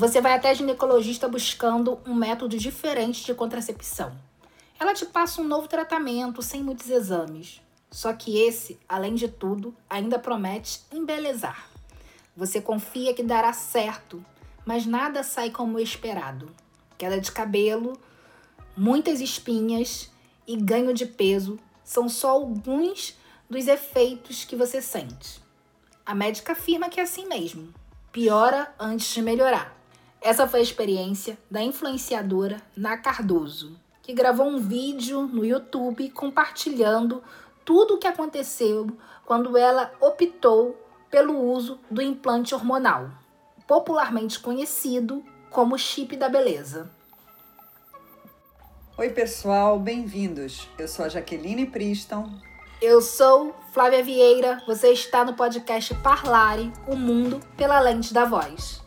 Você vai até ginecologista buscando um método diferente de contracepção. Ela te passa um novo tratamento sem muitos exames. Só que esse, além de tudo, ainda promete embelezar. Você confia que dará certo, mas nada sai como esperado. Queda de cabelo, muitas espinhas e ganho de peso são só alguns dos efeitos que você sente. A médica afirma que é assim mesmo. Piora antes de melhorar. Essa foi a experiência da influenciadora Na Cardoso, que gravou um vídeo no YouTube compartilhando tudo o que aconteceu quando ela optou pelo uso do implante hormonal, popularmente conhecido como chip da beleza. Oi, pessoal, bem-vindos. Eu sou a Jaqueline Priston. Eu sou Flávia Vieira. Você está no podcast Parlare o Mundo pela Lente da Voz.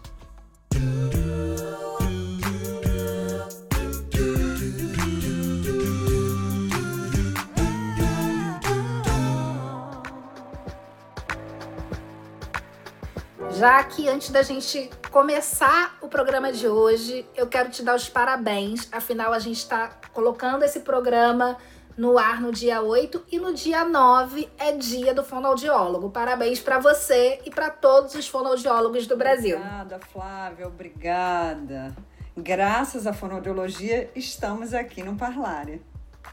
Já que antes da gente começar o programa de hoje, eu quero te dar os parabéns. Afinal, a gente está colocando esse programa no ar no dia 8 e no dia 9 é dia do fonoaudiólogo. Parabéns para você e para todos os fonoaudiólogos do Brasil. Obrigada, Flávia, obrigada. Graças à fonoaudiologia, estamos aqui no Parlare.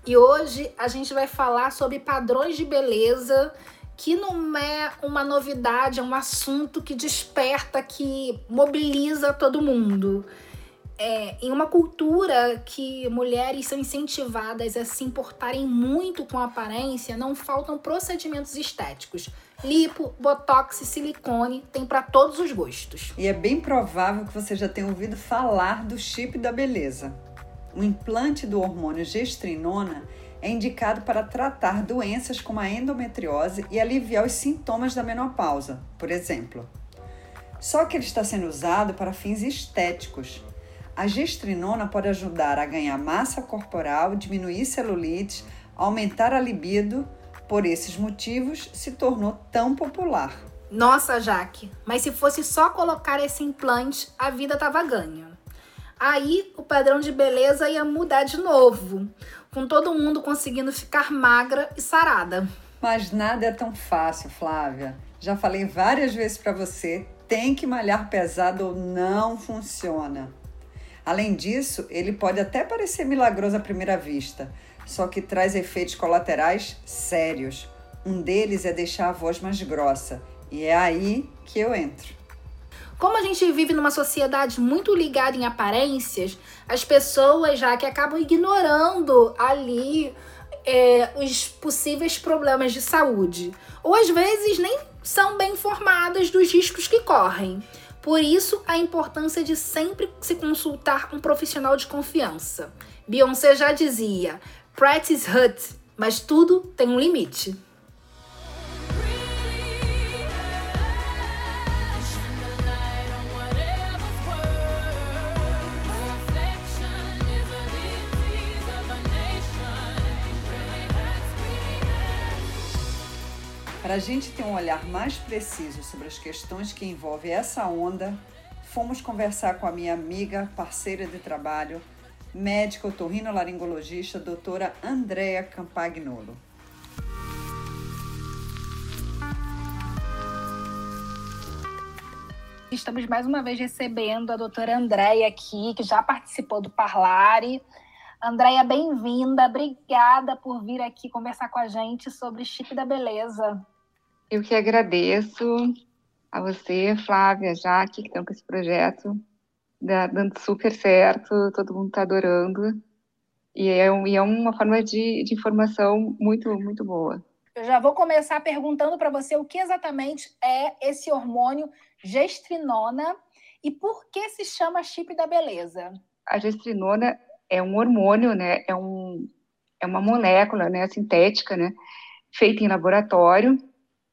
E hoje a gente vai falar sobre padrões de beleza que não é uma novidade, é um assunto que desperta, que mobiliza todo mundo. É, em uma cultura que mulheres são incentivadas a se importarem muito com a aparência, não faltam procedimentos estéticos. Lipo, botox silicone tem para todos os gostos. E é bem provável que você já tenha ouvido falar do chip da beleza. O implante do hormônio gestrinona é indicado para tratar doenças como a endometriose e aliviar os sintomas da menopausa, por exemplo. Só que ele está sendo usado para fins estéticos. A gestrinona pode ajudar a ganhar massa corporal, diminuir celulite, aumentar a libido. Por esses motivos, se tornou tão popular. Nossa, Jaque, mas se fosse só colocar esse implante, a vida tava ganha. Aí o padrão de beleza ia mudar de novo com todo mundo conseguindo ficar magra e sarada. Mas nada é tão fácil, Flávia. Já falei várias vezes para você, tem que malhar pesado ou não funciona. Além disso, ele pode até parecer milagroso à primeira vista, só que traz efeitos colaterais sérios. Um deles é deixar a voz mais grossa, e é aí que eu entro. Como a gente vive numa sociedade muito ligada em aparências, as pessoas já que acabam ignorando ali é, os possíveis problemas de saúde. Ou às vezes nem são bem informadas dos riscos que correm. Por isso, a importância de sempre se consultar um profissional de confiança. Beyoncé já dizia: practice hut, mas tudo tem um limite. Para a gente ter um olhar mais preciso sobre as questões que envolvem essa onda, fomos conversar com a minha amiga, parceira de trabalho, médica otorrinolaringologista, doutora Andréa Campagnolo. Estamos mais uma vez recebendo a doutora Andréia aqui, que já participou do Parlare. Andréia, bem-vinda. Obrigada por vir aqui conversar com a gente sobre chip da beleza. Eu que agradeço a você, Flávia, Jaque, que estão com esse projeto, dando super certo, todo mundo está adorando. E é, e é, uma forma de, de informação muito, muito boa. Eu já vou começar perguntando para você o que exatamente é esse hormônio gestrinona e por que se chama chip da beleza. A gestrinona é um hormônio, né? É, um, é uma molécula né, sintética, né? Feita em laboratório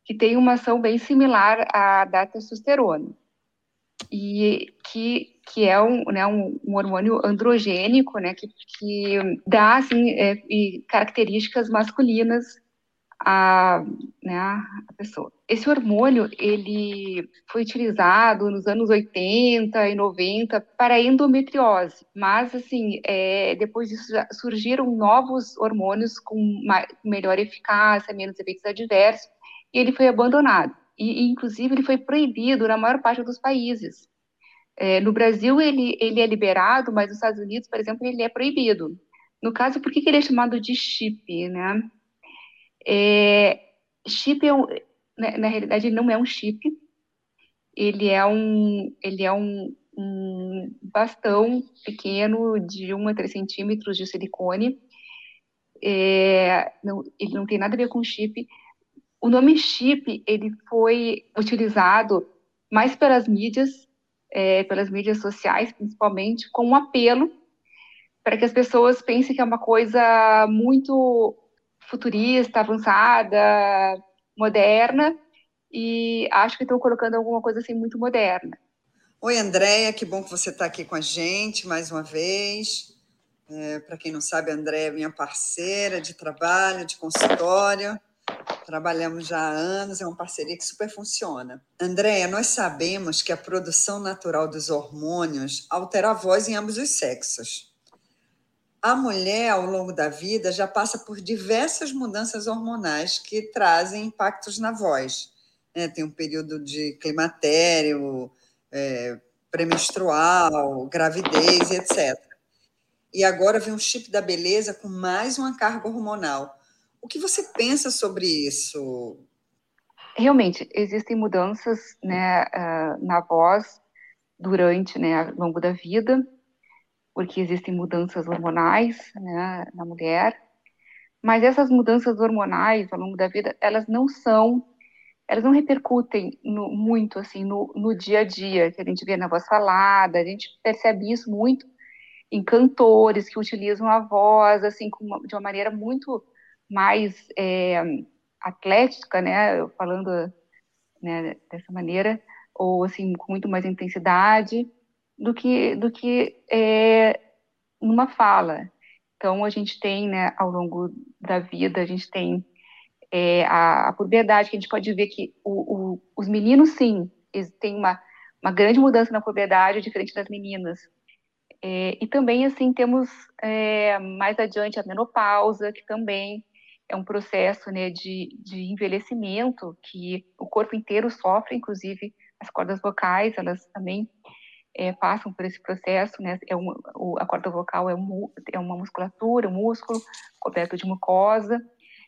que tem uma ação bem similar à da testosterona e que, que é um, né, um, um hormônio androgênico, né, que, que dá assim, é, características masculinas a, né, a pessoa. Esse hormônio, ele foi utilizado nos anos 80 e 90 para endometriose, mas, assim, é, depois disso surgiram novos hormônios com melhor eficácia, menos efeitos adversos, e ele foi abandonado. E, inclusive, ele foi proibido na maior parte dos países. É, no Brasil, ele, ele é liberado, mas nos Estados Unidos, por exemplo, ele é proibido. No caso, por que, que ele é chamado de chip, né? É, chip é um, na, né, na, realidade ele não é um chip, ele é um, ele é um, um bastão pequeno de 1 a 3 centímetros de silicone. É, não, ele não tem nada a ver com chip. O nome chip ele foi utilizado mais pelas mídias, é, pelas mídias sociais, principalmente, com um apelo para que as pessoas pensem que é uma coisa muito futurista, avançada, moderna, e acho que estão colocando alguma coisa assim muito moderna. Oi, Andréia, que bom que você está aqui com a gente mais uma vez. É, Para quem não sabe, a Andréia é minha parceira de trabalho, de consultório. Trabalhamos já há anos, é uma parceria que super funciona. Andréia, nós sabemos que a produção natural dos hormônios altera a voz em ambos os sexos a mulher, ao longo da vida, já passa por diversas mudanças hormonais que trazem impactos na voz. Né? Tem um período de climatério, é, premenstrual, gravidez, etc. E agora vem um chip da beleza com mais uma carga hormonal. O que você pensa sobre isso? Realmente, existem mudanças né, uh, na voz durante, né, ao longo da vida, porque existem mudanças hormonais né, na mulher, mas essas mudanças hormonais ao longo da vida, elas não são, elas não repercutem no, muito assim no, no, dia a dia, que a gente vê na voz falada, a gente percebe isso muito em cantores que utilizam a voz assim uma, de uma maneira muito mais é, atlética, né, falando né, dessa maneira, ou assim com muito mais intensidade do que, do que é, numa fala. Então, a gente tem, né, ao longo da vida, a gente tem é, a, a puberdade, que a gente pode ver que o, o, os meninos, sim, têm uma, uma grande mudança na puberdade, diferente das meninas. É, e também, assim, temos é, mais adiante a menopausa, que também é um processo né, de, de envelhecimento que o corpo inteiro sofre, inclusive as cordas vocais, elas também é, passam por esse processo, né? É um, o, a corda vocal é, um, é, uma musculatura, um músculo coberto de mucosa.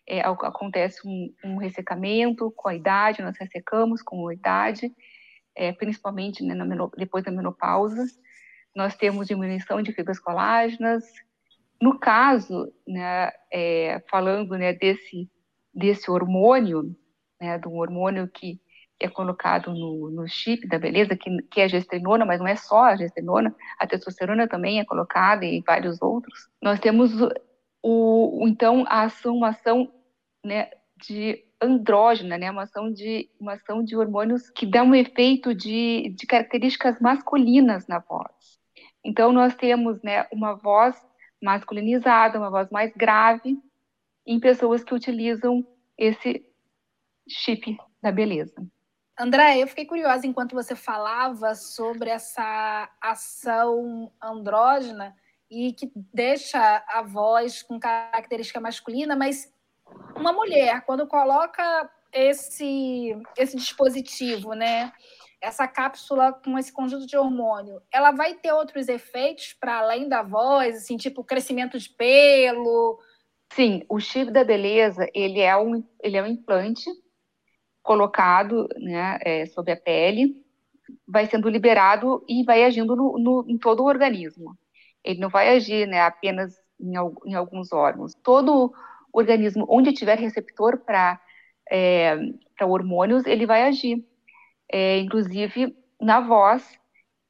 É, acontece um, um, ressecamento com a idade, nós ressecamos com a idade, é, principalmente né, depois da menopausa. Nós temos diminuição de fibras colágenas. No caso, né, é, falando né, desse, desse hormônio, né, de um hormônio que é colocado no, no chip da beleza, que, que é a gestrinona, mas não é só a gestrinona, a testosterona também é colocada e vários outros. Nós temos o, o então a ação, uma ação né, de andrógena, né, uma ação de uma ação de hormônios que dá um efeito de, de características masculinas na voz. Então nós temos, né, uma voz masculinizada, uma voz mais grave em pessoas que utilizam esse chip da beleza. André, eu fiquei curiosa enquanto você falava sobre essa ação andrógena e que deixa a voz com característica masculina, mas uma mulher, quando coloca esse, esse dispositivo, né? Essa cápsula com esse conjunto de hormônio, ela vai ter outros efeitos para além da voz, assim, tipo crescimento de pelo? Sim, o chip da beleza, ele é um, ele é um implante colocado né, é, sobre a pele, vai sendo liberado e vai agindo no, no, em todo o organismo. Ele não vai agir né, apenas em, em, alguns órgãos. Todo organismo onde tiver receptor para é, hormônios, ele vai agir. É, inclusive na voz,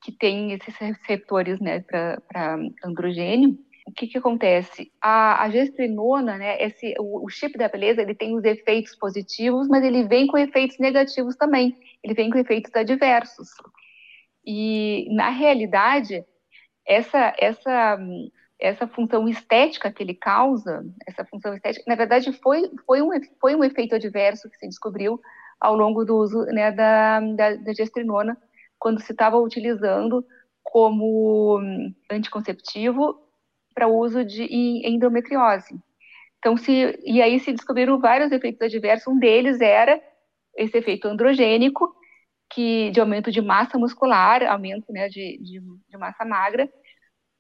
que tem esses receptores né, para androgênio, o que, que acontece? A, a gestrinona, né, esse, o, o, chip da beleza, ele tem os efeitos positivos, mas ele vem com efeitos negativos também. Ele vem com efeitos adversos. E, na realidade, essa, essa, essa função estética que ele causa, essa função estética, na verdade foi, foi, um, foi um efeito adverso que se descobriu ao longo do uso né, da, da, da gestrinona, quando se estava utilizando como anticonceptivo para uso de endometriose. Então, se, e aí se descobriram vários efeitos adversos, um deles era esse efeito androgênico, que de aumento de massa muscular, aumento né, de, de, de massa magra,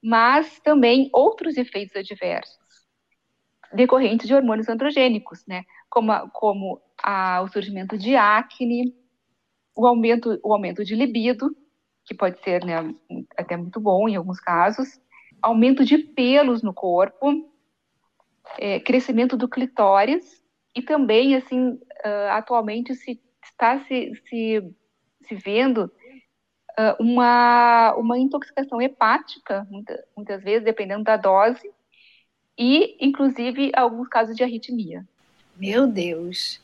mas também outros efeitos adversos decorrentes de hormônios androgênicos, né, como, a, como a, o surgimento de acne, o aumento, o aumento de libido, que pode ser né, até muito bom em alguns casos, aumento de pelos no corpo, é, crescimento do clitóris e também, assim, uh, atualmente se está se, se, se vendo uh, uma, uma intoxicação hepática, muita, muitas vezes, dependendo da dose, e, inclusive, alguns casos de arritmia. Meu Deus!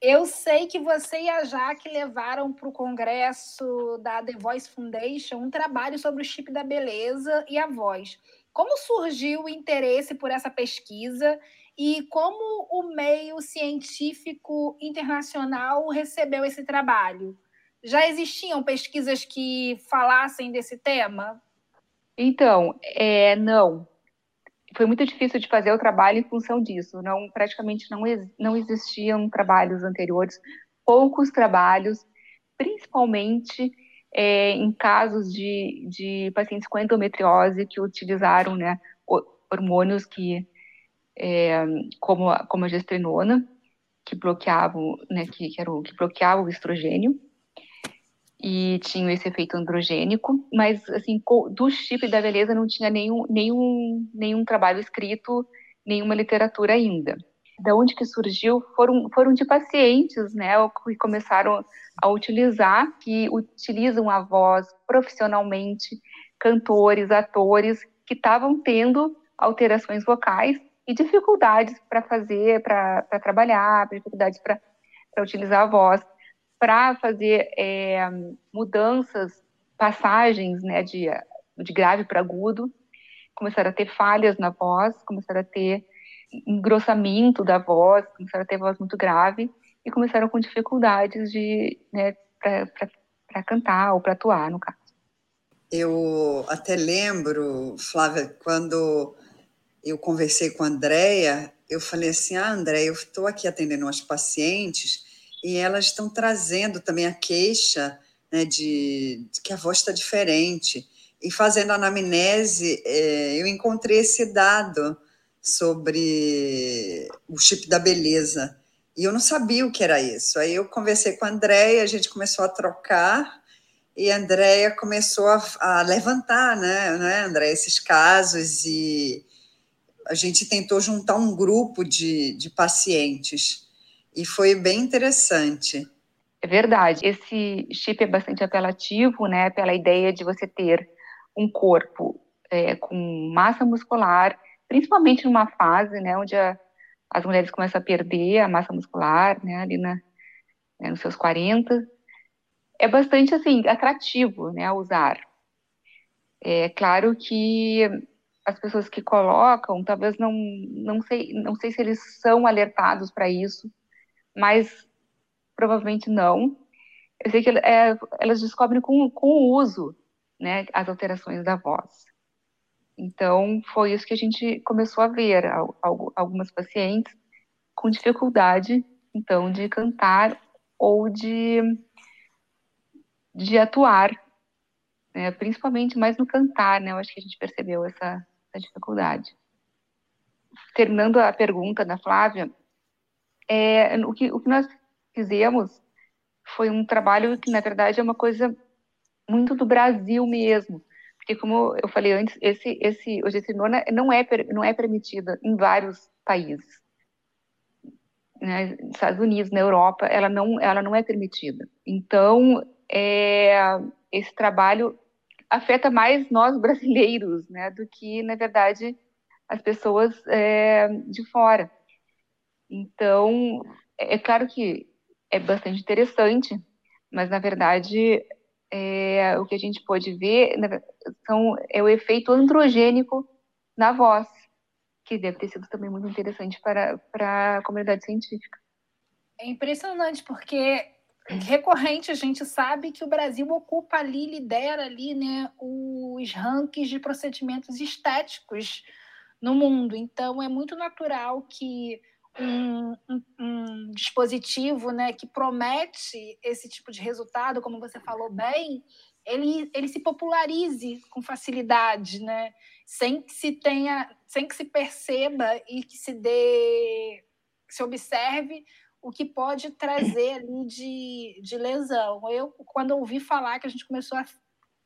Eu sei que você e a Jaque levaram para o congresso da The Voice Foundation um trabalho sobre o chip da beleza e a voz. Como surgiu o interesse por essa pesquisa e como o meio científico internacional recebeu esse trabalho? Já existiam pesquisas que falassem desse tema? Então, é, não. Foi muito difícil de fazer o trabalho em função disso. Não, praticamente não, não existiam trabalhos anteriores, poucos trabalhos, principalmente é, em casos de, de pacientes com endometriose que utilizaram né, hormônios que, é, como, como a gestrinona, que bloqueavam, né, que, que, era o, que bloqueavam o estrogênio e tinham esse efeito androgênico, mas assim do chip da beleza não tinha nenhum, nenhum, nenhum trabalho escrito, nenhuma literatura ainda. Da onde que surgiu foram, foram de pacientes, né, que começaram a utilizar, que utilizam a voz profissionalmente, cantores, atores, que estavam tendo alterações vocais e dificuldades para fazer, para trabalhar, dificuldades para utilizar a voz, para fazer é, mudanças, passagens, né, de, de grave para agudo, começaram a ter falhas na voz, começaram a ter engrossamento da voz, começaram a ter voz muito grave e começaram com dificuldades de né, para cantar ou para atuar, no caso. Eu até lembro, Flávia, quando eu conversei com a Andrea, eu falei assim: ah, Andréia, eu estou aqui atendendo umas pacientes e elas estão trazendo também a queixa né, de, de que a voz está diferente. E fazendo anamnese, é, eu encontrei esse dado sobre o chip da beleza. E eu não sabia o que era isso. Aí eu conversei com a Andréia, a gente começou a trocar, e a Andréia começou a, a, levantar, né, né, esses casos, e a gente tentou juntar um grupo de, de pacientes, e foi bem interessante. É verdade. Esse chip é bastante apelativo, né, pela ideia de você ter um corpo é, com massa muscular principalmente numa fase, né, onde a, as mulheres começam a perder a massa muscular, né, ali na, né, nos seus 40, é bastante, assim, atrativo, né, usar. É claro que as pessoas que colocam, talvez não, não sei, não sei se eles são alertados para isso, mas provavelmente não. Eu sei que é, elas descobrem com, com o uso, né, as alterações da voz. Então, foi isso que a gente começou a ver, algumas pacientes com dificuldade, então, de cantar ou de, de atuar, né? principalmente mais no cantar, né? Eu acho que a gente percebeu essa, essa dificuldade. Terminando a pergunta da Flávia, é, o, que, o que nós fizemos foi um trabalho que, na verdade, é uma coisa muito do Brasil mesmo, porque como eu falei antes, esse esse ogecinona não é não é permitida em vários países. Né? Nos Estados Unidos, na Europa, ela não ela não é permitida. Então, é, esse trabalho afeta mais nós brasileiros, né, do que na verdade as pessoas é, de fora. Então, é, é claro que é bastante interessante, mas na verdade é, o que a gente pode ver são, é o efeito androgênico na voz, que deve ter sido também muito interessante para, para a comunidade científica. É impressionante, porque recorrente a gente sabe que o Brasil ocupa ali, lidera ali, né, os rankings de procedimentos estéticos no mundo. Então é muito natural que um, um, um, dispositivo né, que promete esse tipo de resultado, como você falou bem, ele, ele se popularize com facilidade, né? sem que se tenha, sem que se perceba e que se dê, que se observe o que pode trazer ali de, de lesão. Eu, quando ouvi falar que a gente começou a,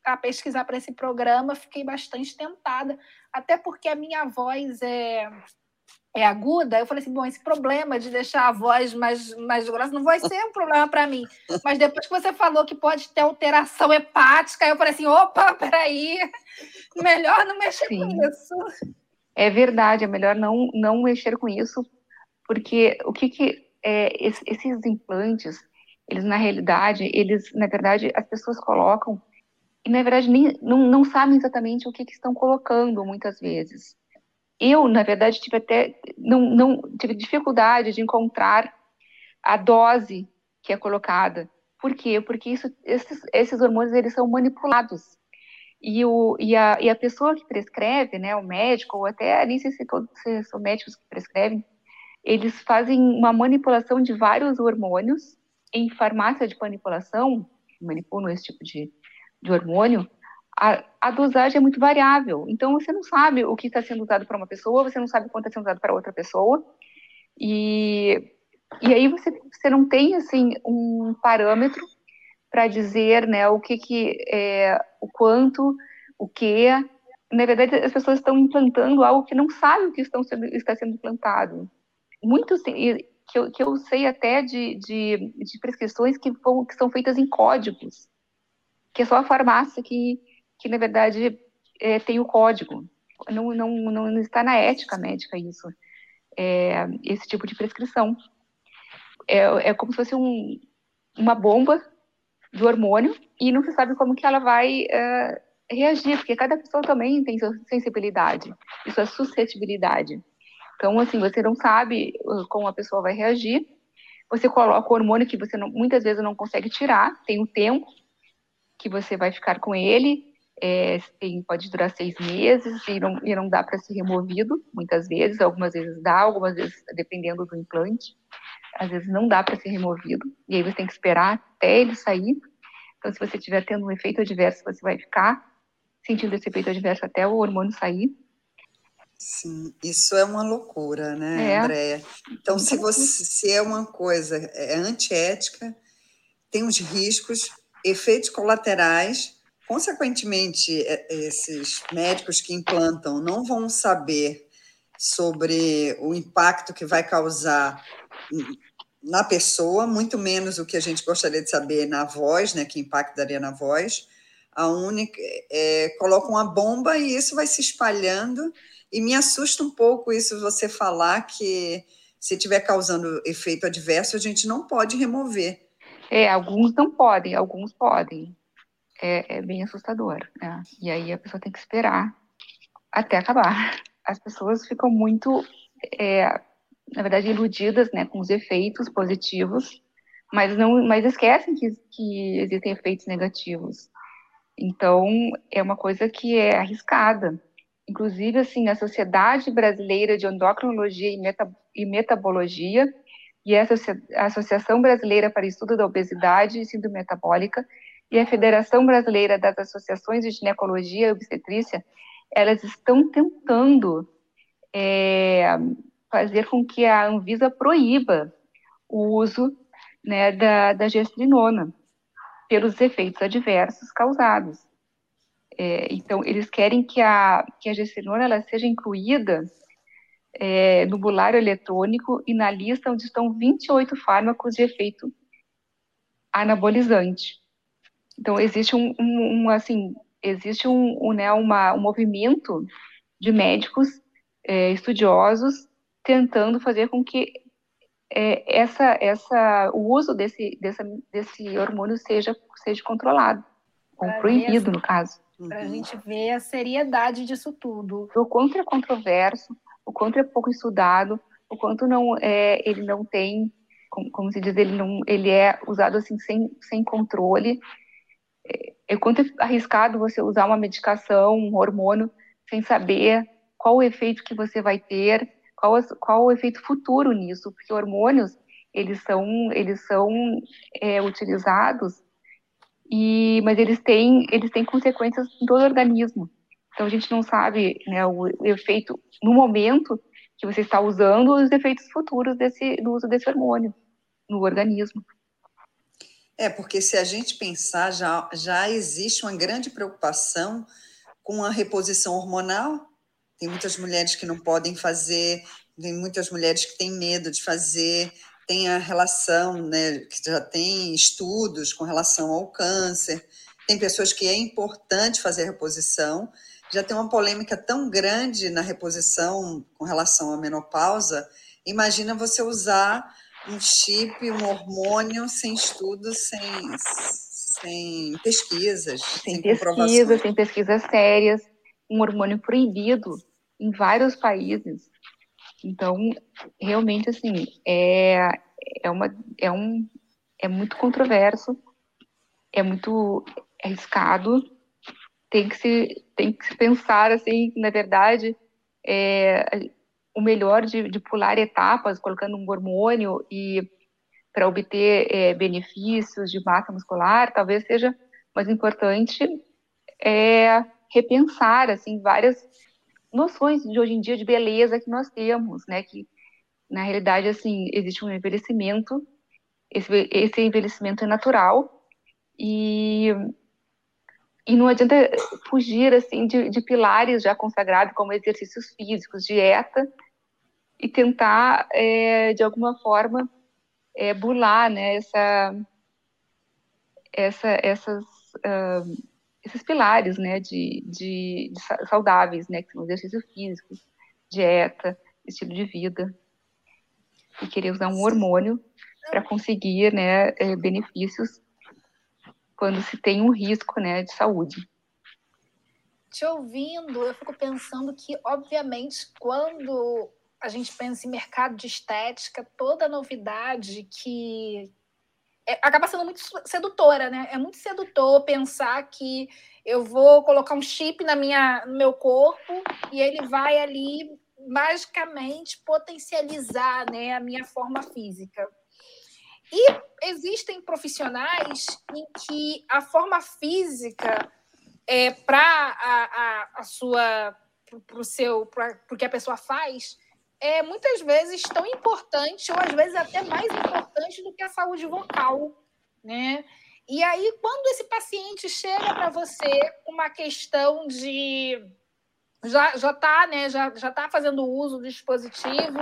a pesquisar para esse programa, fiquei bastante tentada, até porque a minha voz é é aguda, eu falei assim, bom, esse problema de deixar a voz mais, mais grossa não vai ser um problema para mim. Mas depois que você falou que pode ter alteração hepática, eu falei assim, opa, peraí, melhor não mexer Sim. com isso. É verdade, é melhor não, não mexer com isso, porque o que que é, esses implantes, eles na realidade, eles, na verdade, as pessoas colocam e na verdade nem, não, não sabem exatamente o que, que estão colocando muitas vezes eu, na verdade, tive até não, não tive dificuldade de encontrar a dose que é colocada. Por quê? Porque isso, esses, esses hormônios eles são manipulados. E, o, e, a, e a pessoa que prescreve, né, o médico, ou até nem sei se, todos, se são médicos que prescrevem, eles fazem uma manipulação de vários hormônios em farmácia de manipulação, manipulam esse tipo de, de hormônio, a, a, dosagem é muito variável. Então, você não sabe o que está sendo usado para uma pessoa, você não sabe quanto está sendo usado para outra pessoa. E, e aí você, você não tem, assim, um parâmetro para dizer, né, o que que, é, o quanto, o que. Na verdade, as pessoas estão implantando algo que não sabem o que estão sendo, está sendo implantado. Muitos, que eu, que eu sei até de, de, de prescrições que, que são feitas em códigos, que é só a farmácia que, que na verdade é, tem o código. Não, não, não está na ética médica isso, é, esse tipo de prescrição. É, é como se fosse um, uma bomba do hormônio e não se sabe como que ela vai é, reagir, porque cada pessoa também tem sua sensibilidade e sua suscetibilidade. Então, assim, você não sabe uh, como a pessoa vai reagir. Você coloca o hormônio que você não, muitas vezes não consegue tirar, tem um tempo que você vai ficar com ele, é, tem, pode durar seis meses e não, e não dá para ser removido, muitas vezes, algumas vezes dá, algumas vezes, dependendo do implante, às vezes não dá para ser removido, e aí você tem que esperar até ele sair. Então, se você estiver tendo um efeito adverso, você vai ficar sentindo esse efeito adverso até o hormônio sair. Sim, isso é uma loucura, né, é. Andréia? Então, se, você, se é uma coisa é antiética, tem os riscos, efeitos colaterais Consequentemente, é, esses médicos que implantam não vão saber sobre o impacto que vai causar na pessoa, muito menos o que a gente gostaria de saber na voz, né, que impacto daria na voz. A única é, coloca uma bomba e isso vai se espalhando. E me assusta um pouco isso você falar que se estiver causando efeito adverso, a gente não pode remover. É, alguns não podem, alguns podem é, é bem assustador, né? E aí a pessoa tem que esperar até acabar. As pessoas ficam muito, é, na verdade, iludidas, né, com os efeitos positivos, mas não, mas esquecem que, que existem efeitos negativos. Então é uma coisa que é arriscada. Inclusive, assim, a Sociedade Brasileira de Endocrinologia e, Meta, e Metabologia e a Associação Brasileira para Estudo da Obesidade e Síndrome Metabólica e a Federação Brasileira das Associações de Ginecologia e Obstetrícia, elas estão tentando é, fazer com que a Anvisa proíba o uso né, da, da gestrinona pelos efeitos adversos causados. É, então, eles querem que a, que a gestrinona ela seja incluída é, no bulário eletrônico e na lista onde estão 28 fármacos de efeito anabolizante. Então existe um, um, um assim, existe um, um, né, uma, um movimento de médicos é, estudiosos tentando fazer com que é, essa, essa, o uso desse, dessa, desse hormônio seja, seja controlado, ou proibido, no caso. uhum. para a gente ver a seriedade disso tudo. O quanto é controverso, o quanto é pouco estudado, o quanto não é, ele não tem, como, como se diz, ele não, ele é usado assim sem, sem controle. É, é quanto é arriscado você usar uma medicação, um hormônio, sem saber qual o efeito que você vai ter, qual, qual o efeito futuro nisso, porque hormônios eles são eles são é, utilizados e mas eles têm eles têm consequências em todo o organismo. Então a gente não sabe né, o, o efeito no momento que você está usando os efeitos futuros desse do uso desse hormônio no organismo. É, porque se a gente pensar, já, já existe uma grande preocupação com a reposição hormonal. Tem muitas mulheres que não podem fazer, tem muitas mulheres que têm medo de fazer, tem a relação, né, que já tem estudos com relação ao câncer, tem pessoas que é importante fazer a reposição, já tem uma polêmica tão grande na reposição com relação à menopausa, imagina você usar um chip, um hormônio sem estudos, sem, sem pesquisas, sem, sem pesquisas, sem pesquisas sérias, um hormônio proibido em vários países. Então, realmente, assim, é, é, uma, é, um, é muito controverso, é muito arriscado, tem que se, tem que se pensar, assim, na verdade, é, o melhor de, de, pular etapas, colocando um hormônio e para obter é, benefícios de massa muscular, talvez seja mais importante é, repensar assim várias noções de hoje em dia de beleza que nós temos, né? Que na realidade assim existe um envelhecimento, esse, esse envelhecimento é natural e e não adianta fugir assim de, de pilares já consagrados como exercícios físicos, dieta e tentar, é, de alguma forma, é, burlar né, essa, essa, essas, uh, esses pilares né, de, de, de, saudáveis, né, que são exercício físico, dieta, estilo de vida. E querer usar um hormônio para conseguir né, é, benefícios quando se tem um risco né, de saúde te ouvindo, eu fico pensando que, obviamente, quando a gente pensa em mercado de estética, toda novidade que é, acaba sendo muito sedutora, né? É muito sedutor pensar que eu vou colocar um chip na minha, no meu corpo e ele vai ali magicamente potencializar né, a minha forma física. E existem profissionais em que a forma física é, para a, a, a sua para o seu para o que a pessoa faz é muitas vezes tão importante, ou às vezes até mais importante do que a saúde vocal, né? E aí, quando esse paciente chega para você com uma questão de já já está né já já tá fazendo uso do dispositivo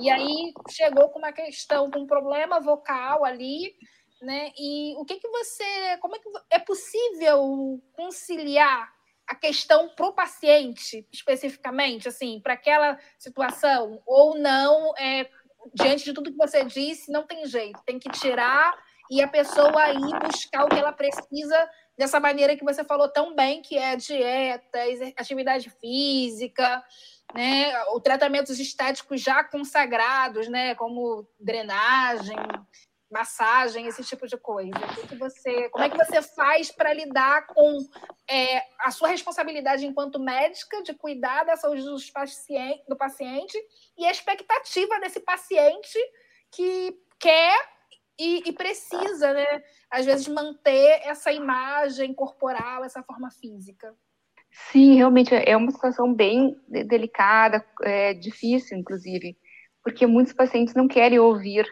e aí chegou com uma questão com um problema vocal ali né e o que que você como é que é possível conciliar a questão para o paciente, especificamente, assim, para aquela situação, ou não, é, diante de tudo que você disse, não tem jeito, tem que tirar e a pessoa ir buscar o que ela precisa dessa maneira que você falou tão bem, que é dieta, atividade física, né, o tratamentos estéticos já consagrados, né, como drenagem, massagem, esse tipo de coisa? O que você, como é que você faz para lidar com é, a sua responsabilidade enquanto médica de cuidar da saúde dos paciente, do paciente e a expectativa desse paciente que quer e, e, precisa, né, às vezes, manter essa imagem corporal, essa forma física? Sim, realmente é uma situação bem delicada, é, difícil, inclusive, porque muitos pacientes não querem ouvir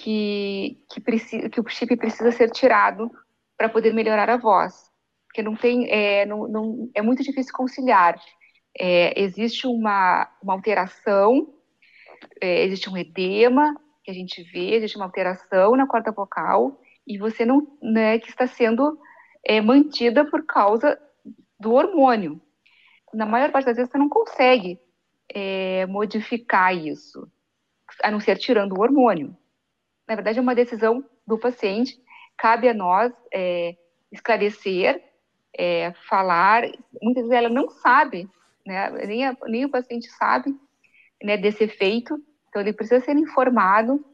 que, que, precisa, que o chip precisa ser tirado para poder melhorar a voz, porque não tem, é, não, não, é muito difícil conciliar. É, existe uma, uma alteração, é, existe um edema que a gente vê, existe uma alteração na corda vocal e você não, né, que está sendo é, mantida por causa do hormônio. Na maior parte das vezes você não consegue é, modificar isso, a não ser tirando o hormônio na verdade, é uma decisão do paciente. Cabe a nós é, esclarecer é, falar, muitas vezes ela não sabe, né, nem, a, nem o paciente sabe né, desse efeito, então ele precisa ser informado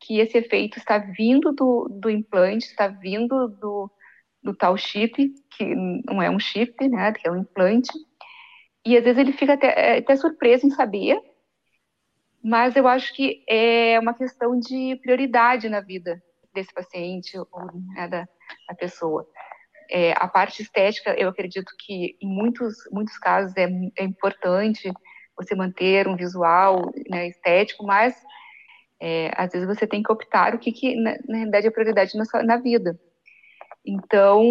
que esse efeito está vindo do, do implante, está vindo do, do tal chip, que não é um chip, né, que é um implante, e às vezes ele fica até, é, até surpreso em saber, mas eu acho que é uma questão de prioridade na vida desse paciente ou né, da, da, pessoa. É, a parte estética, eu acredito que em muitos, muitos casos é, é importante você manter um visual né, estético, mas é, às vezes você tem que optar o que, que na, na realidade é prioridade na, sua, na vida. Então,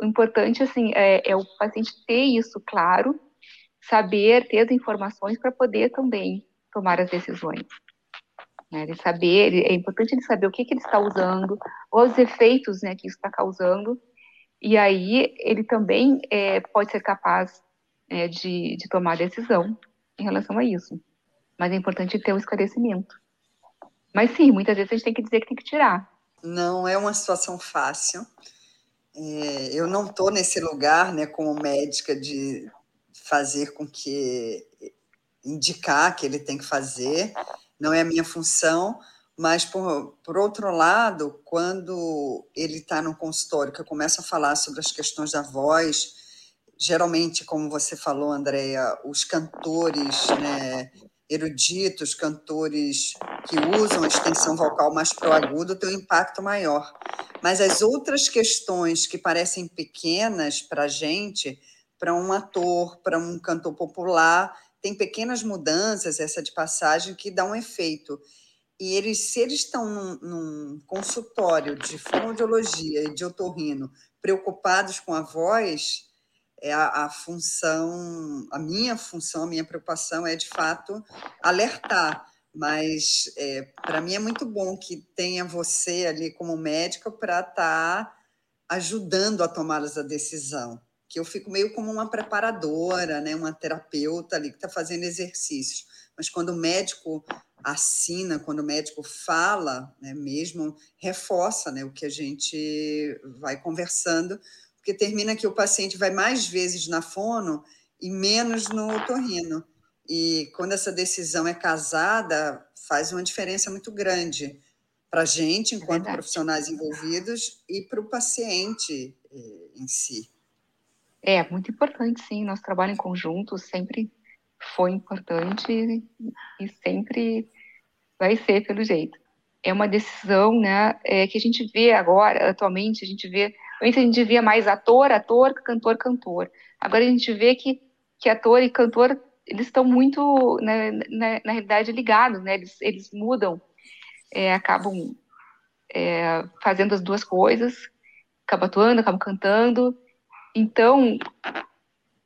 o importante assim é, é, o paciente ter isso claro, saber ter as informações para poder também tomar as decisões. Né? Ele saber, é importante ele saber o que, que ele está usando, os efeitos né, que isso está causando, e aí ele também é, pode ser capaz é, de, de tomar decisão em relação a isso. Mas é importante ter um esclarecimento. Mas sim, muitas vezes a gente tem que dizer que tem que tirar. Não é uma situação fácil. É, eu não estou nesse lugar, né, como médica, de fazer com que indicar que ele tem que fazer, não é a minha função, mas por, por outro lado, quando ele está no consultório, que eu começo a falar sobre as questões da voz, geralmente, como você falou, Andréia, os cantores né, eruditos, cantores que usam a extensão vocal mais pro agudo, têm um impacto maior. Mas as outras questões que parecem pequenas para a gente, para um ator, para um cantor popular, tem pequenas mudanças, essa de passagem, que dá um efeito. E eles, se eles estão num, num consultório de fonoaudiologia e de otorrino preocupados com a voz, é a, a, função, a minha função, a minha preocupação é de fato alertar. Mas é, para mim é muito bom que tenha você ali como médica para estar tá ajudando a tomar essa decisão. Que eu fico meio como uma preparadora, né, uma terapeuta ali que está fazendo exercícios. Mas quando o médico assina, quando o médico fala, né, mesmo reforça né, o que a gente vai conversando, porque termina que o paciente vai mais vezes na fono e menos no otorrino. E quando essa decisão é casada, faz uma diferença muito grande para a gente, é enquanto é profissionais envolvidos, e para o paciente eh, em si. É, muito importante, sim. Nosso trabalho em conjunto sempre foi importante e sempre vai ser pelo jeito. É uma decisão né, é, que a gente vê agora, atualmente, a gente vê Antes a gente via mais ator, ator, cantor, cantor. Agora a gente vê que, que ator e cantor, eles estão muito, né, na, na realidade, ligados, né? Eles, eles mudam, é, acabam é, fazendo as duas coisas, acabam atuando, acabam cantando. Então,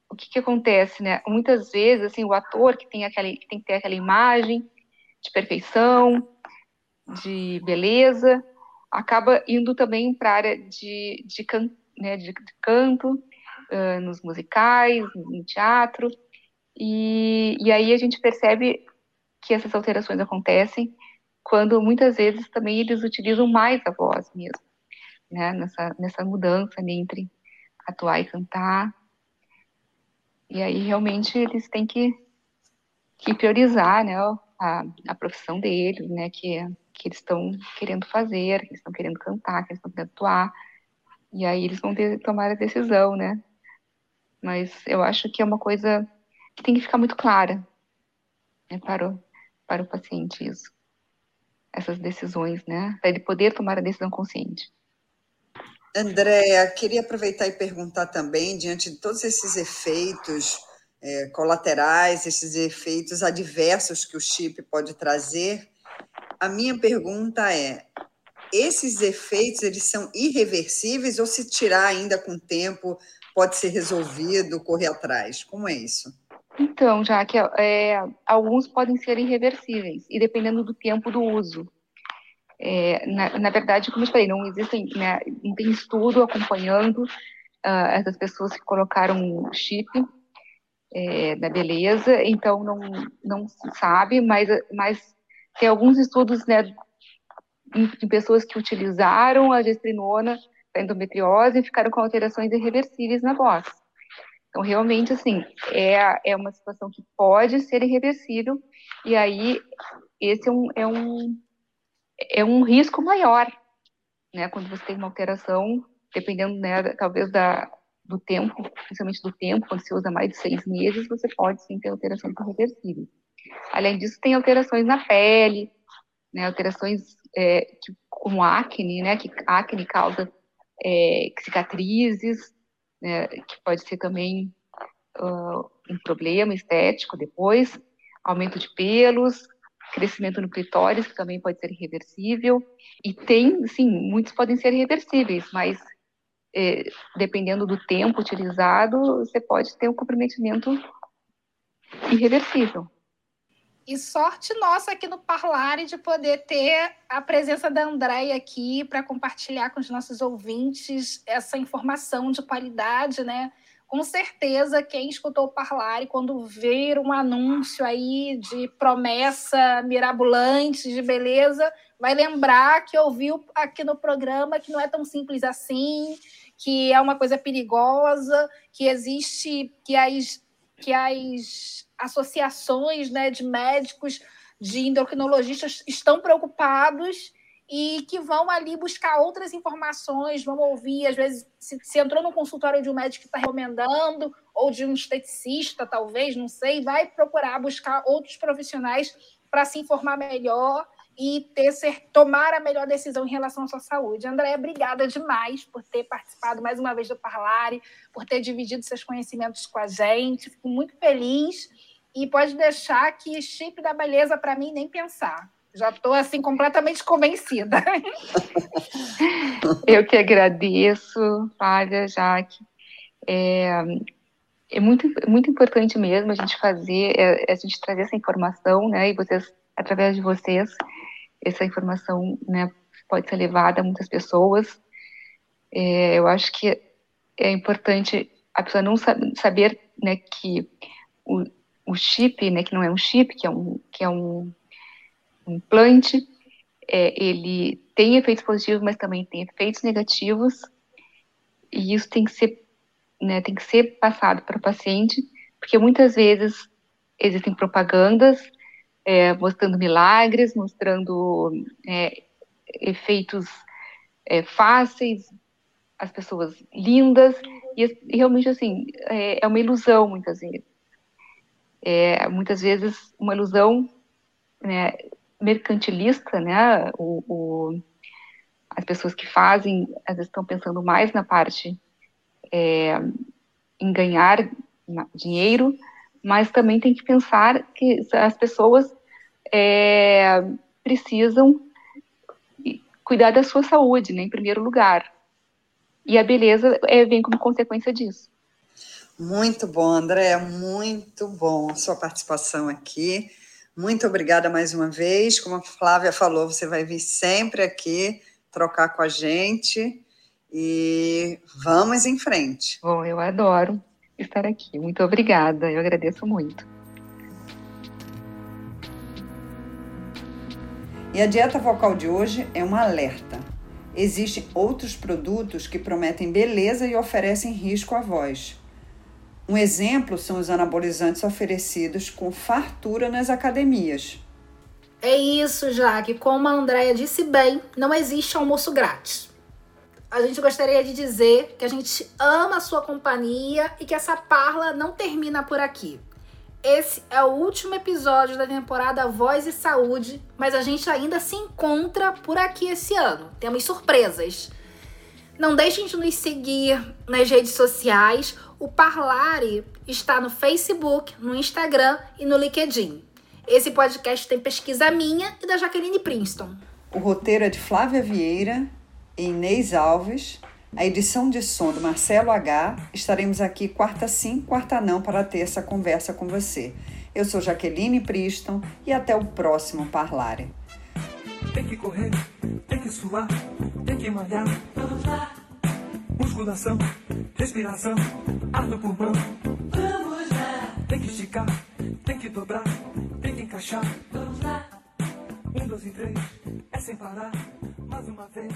o que, que acontece, né? Muitas vezes, assim, o ator que tem, aquela, que tem que ter aquela imagem de perfeição, de beleza, acaba indo também para a área de, de, can, né, de, de canto, uh, nos musicais, no teatro, e, e aí a gente percebe que essas alterações acontecem quando muitas vezes também eles utilizam mais a voz mesmo, né, nessa, nessa mudança entre atuar e cantar. E aí realmente eles têm que, que priorizar né, a, a profissão deles, né, que que eles estão querendo fazer, que eles estão querendo cantar, que eles estão querendo atuar. E aí eles vão ter que tomar a decisão, né? Mas eu acho que é uma coisa que tem que ficar muito clara né, para, o, para o paciente isso. Essas decisões, né? Para ele poder tomar a decisão consciente. Andréa, queria aproveitar e perguntar também, diante de todos esses efeitos é, colaterais, esses efeitos adversos que o chip pode trazer, a minha pergunta é: esses efeitos eles são irreversíveis ou se tirar ainda com o tempo pode ser resolvido, correr atrás? Como é isso? Então, já que é, alguns podem ser irreversíveis e dependendo do tempo do uso. É, na, na, verdade, como eu falei, não existem, né, não tem estudo acompanhando uh, essas pessoas que colocaram chip é, na beleza, então não, não se sabe, mas, mas tem alguns estudos né, de pessoas que utilizaram a gestrinona da endometriose e ficaram com alterações irreversíveis na voz. Então, realmente, assim, é, é uma situação que pode ser irreversível, e aí esse é um, é um, é um risco maior, né, quando você tem uma alteração, dependendo, né, talvez da, do tempo, principalmente do tempo, quando você usa mais de seis meses, você pode sim ter alterações irreversíveis. Além disso, tem alterações na pele, né, alterações é, que, como acne, né, que acne causa é, cicatrizes, né, que pode ser também uh, um problema estético depois, aumento de pelos, crescimento no clitóris, que também pode ser irreversível, e tem, sim, muitos podem ser reversíveis, mas é, dependendo do tempo utilizado, você pode ter um comprometimento irreversível. E sorte nossa aqui no Parlare de poder ter a presença da Andréia aqui para compartilhar com os nossos ouvintes essa informação de qualidade, né? Com certeza, quem escutou o Parlare, quando ver um anúncio aí de promessa mirabolante de beleza, vai lembrar que ouviu aqui no programa que não é tão simples assim, que é uma coisa perigosa, que existe, que as, que as associações né, de médicos, de endocrinologistas estão preocupados e que vão ali buscar outras informações, vão ouvir, às vezes, se, se entrou no consultório de um médico que está recomendando, ou de um esteticista, talvez, não sei, vai procurar buscar outros profissionais para se informar melhor e ter, ser, tomar a melhor decisão em relação à sua saúde. Andréia, obrigada demais por ter participado mais uma vez do Parlare, por ter dividido seus conhecimentos com a gente. Fico muito feliz e pode deixar que chip da beleza para mim nem pensar. Já estou assim completamente convencida. Eu que agradeço, Flávia, Jaque. É, é muito, muito importante mesmo a gente fazer, é, a gente trazer essa informação, né? E vocês, através de vocês, essa informação, né, pode ser levada a muitas pessoas. É, eu acho que é importante a pessoa não saber, né, que o, o chip, né, que não é um chip, que é um, que é um implante, é, ele tem efeitos positivos, mas também tem efeitos negativos, e isso tem que ser, né, tem que ser passado para o paciente, porque muitas vezes existem propagandas é, mostrando milagres, mostrando é, efeitos é, fáceis, as pessoas lindas, e, e realmente, assim, é, é uma ilusão muitas vezes. É muitas vezes uma ilusão né, mercantilista, né? O, o, as pessoas que fazem, às vezes estão pensando mais na parte é, em ganhar dinheiro, mas também tem que pensar que as pessoas é, precisam cuidar da sua saúde, né, em primeiro lugar. E a beleza é, vem como consequência disso. Muito bom, André, muito bom a sua participação aqui. Muito obrigada mais uma vez. Como a Flávia falou, você vai vir sempre aqui trocar com a gente e vamos em frente. Bom, eu adoro estar aqui. Muito obrigada, eu agradeço muito. E a dieta vocal de hoje é um alerta. Existem outros produtos que prometem beleza e oferecem risco à voz. Um exemplo são os anabolizantes oferecidos com fartura nas academias. É isso, Jaque. Como a Andrea disse bem, não existe almoço grátis. A gente gostaria de dizer que a gente ama a sua companhia e que essa parla não termina por aqui. Esse é o último episódio da temporada Voz e Saúde, mas a gente ainda se encontra por aqui esse ano. Temos surpresas. Não deixem de nos seguir nas redes sociais o Parlare está no Facebook, no Instagram e no LinkedIn. Esse podcast tem pesquisa minha e da Jaqueline Princeton. O roteiro é de Flávia Vieira e Inês Alves. A edição de som do Marcelo H. Estaremos aqui quarta sim, quarta não para ter essa conversa com você. Eu sou Jaqueline Priston e até o próximo Parlare. Tem que correr, tem que suar, tem que malhar. Vamos lá. Musculação, respiração, ar no pulmão. Vamos lá. Tem que esticar, tem que dobrar, tem que encaixar. Vamos lá. Um, dois e três, é sem parar, mais uma vez.